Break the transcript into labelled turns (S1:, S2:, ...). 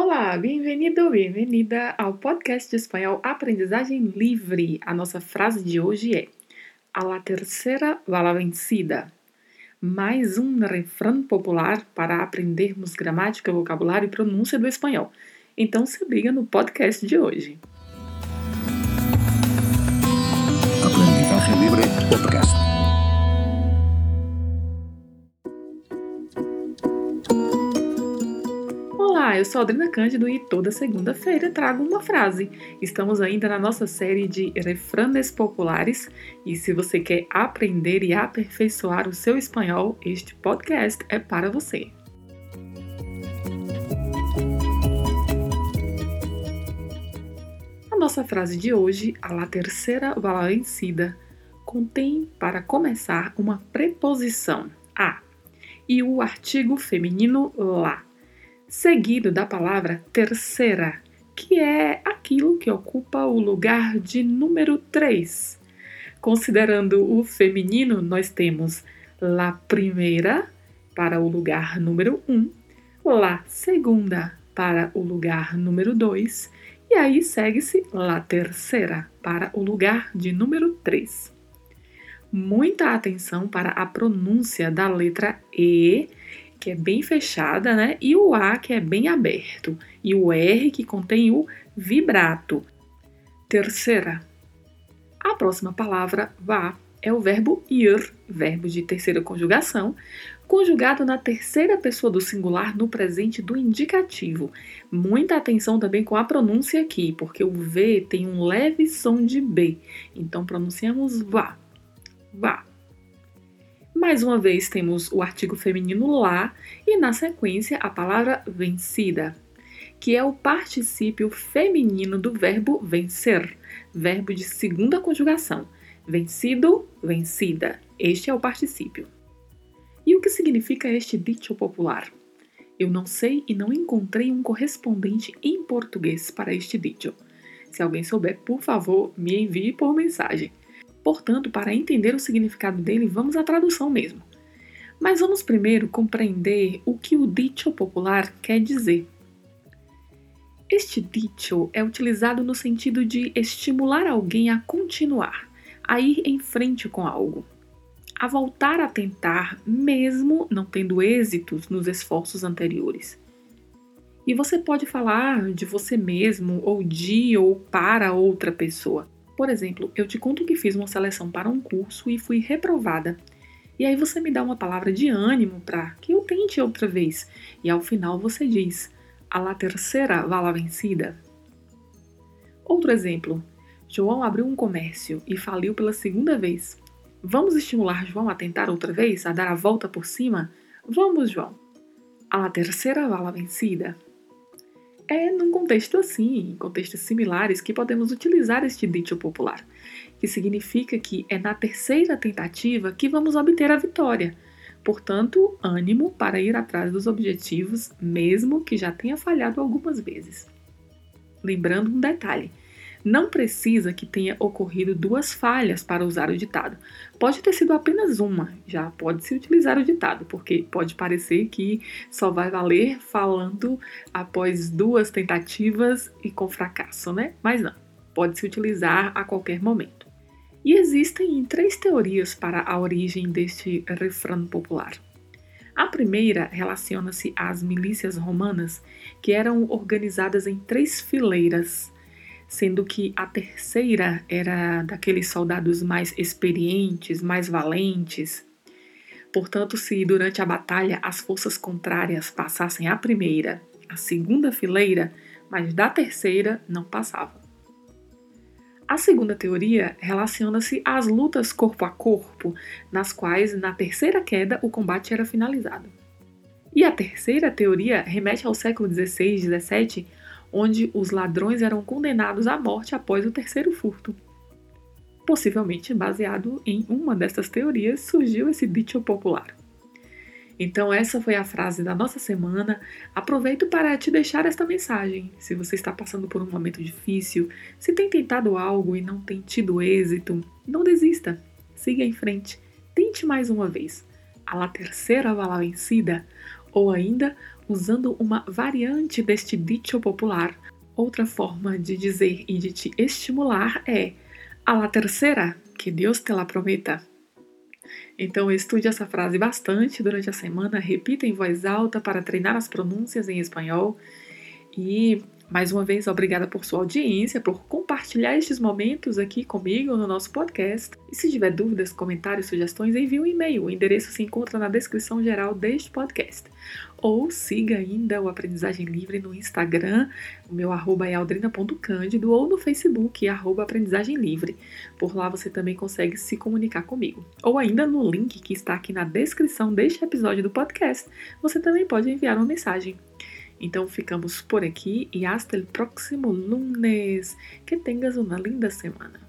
S1: Olá, bem-vindo, bem-vinda ao podcast de espanhol Aprendizagem Livre. A nossa frase de hoje é: A la terceira va la vencida. Mais um refrão popular para aprendermos gramática, vocabulário e pronúncia do espanhol. Então se liga no podcast de hoje.
S2: Aprendizagem Livre Podcast.
S1: Eu sou a Adriana Cândido e toda segunda-feira trago uma frase. Estamos ainda na nossa série de refranes populares e se você quer aprender e aperfeiçoar o seu espanhol, este podcast é para você. A nossa frase de hoje, a la terceira va la vencida, contém, para começar, uma preposição a e o artigo feminino lá seguido da palavra terceira, que é aquilo que ocupa o lugar de número 3. Considerando o feminino, nós temos la primeira para o lugar número 1, um, la segunda para o lugar número 2 e aí segue-se la terceira para o lugar de número 3. Muita atenção para a pronúncia da letra E que é bem fechada, né? E o A, que é bem aberto. E o R, que contém o vibrato. Terceira. A próxima palavra, vá, é o verbo ir, verbo de terceira conjugação, conjugado na terceira pessoa do singular no presente do indicativo. Muita atenção também com a pronúncia aqui, porque o V tem um leve som de B. Então pronunciamos vá, vá. Mais uma vez temos o artigo feminino lá e na sequência a palavra vencida, que é o particípio feminino do verbo vencer, verbo de segunda conjugação. Vencido, vencida. Este é o particípio. E o que significa este dito popular? Eu não sei e não encontrei um correspondente em português para este dito. Se alguém souber, por favor, me envie por mensagem. Portanto, para entender o significado dele, vamos à tradução mesmo. Mas vamos primeiro compreender o que o dicho popular quer dizer. Este dicho é utilizado no sentido de estimular alguém a continuar, a ir em frente com algo, a voltar a tentar, mesmo não tendo êxitos nos esforços anteriores. E você pode falar de você mesmo, ou de ou para outra pessoa. Por exemplo, eu te conto que fiz uma seleção para um curso e fui reprovada. E aí você me dá uma palavra de ânimo para que eu tente outra vez. E ao final você diz: a la terceira vala vencida. Outro exemplo: João abriu um comércio e faliu pela segunda vez. Vamos estimular João a tentar outra vez, a dar a volta por cima? Vamos, João. A la terceira vala vencida. É num contexto assim, em contextos similares, que podemos utilizar este dito popular, que significa que é na terceira tentativa que vamos obter a vitória. Portanto, ânimo para ir atrás dos objetivos, mesmo que já tenha falhado algumas vezes. Lembrando um detalhe: não precisa que tenha ocorrido duas falhas para usar o ditado. Pode ter sido apenas uma, já pode se utilizar o ditado, porque pode parecer que só vai valer falando após duas tentativas e com fracasso, né? Mas não, pode se utilizar a qualquer momento. E existem três teorias para a origem deste refrão popular. A primeira relaciona-se às milícias romanas, que eram organizadas em três fileiras sendo que a terceira era daqueles soldados mais experientes, mais valentes. Portanto, se durante a batalha as forças contrárias passassem a primeira, a segunda fileira, mas da terceira não passavam. A segunda teoria relaciona-se às lutas corpo a corpo, nas quais, na terceira queda, o combate era finalizado. E a terceira teoria remete ao século XVI e XVII, onde os ladrões eram condenados à morte após o terceiro furto. Possivelmente baseado em uma dessas teorias, surgiu esse dito popular. Então, essa foi a frase da nossa semana. Aproveito para te deixar esta mensagem. Se você está passando por um momento difícil, se tem tentado algo e não tem tido êxito, não desista. Siga em frente. Tente mais uma vez. A la terceira vai lá vencida. Ou ainda, usando uma variante deste dicho popular. Outra forma de dizer e de te estimular é a la terceira, que Deus te la prometa. Então, estude essa frase bastante durante a semana, repita em voz alta para treinar as pronúncias em espanhol e mais uma vez, obrigada por sua audiência, por compartilhar estes momentos aqui comigo no nosso podcast. E se tiver dúvidas, comentários, sugestões, envie um e-mail. O endereço se encontra na descrição geral deste podcast. Ou siga ainda o Aprendizagem Livre no Instagram, o meu arroba é aldrina.cândido, ou no Facebook, arroba Aprendizagem Livre. Por lá você também consegue se comunicar comigo. Ou ainda no link que está aqui na descrição deste episódio do podcast, você também pode enviar uma mensagem. Então ficamos por aqui e hasta el próximo lunes. Que tengas uma linda semana.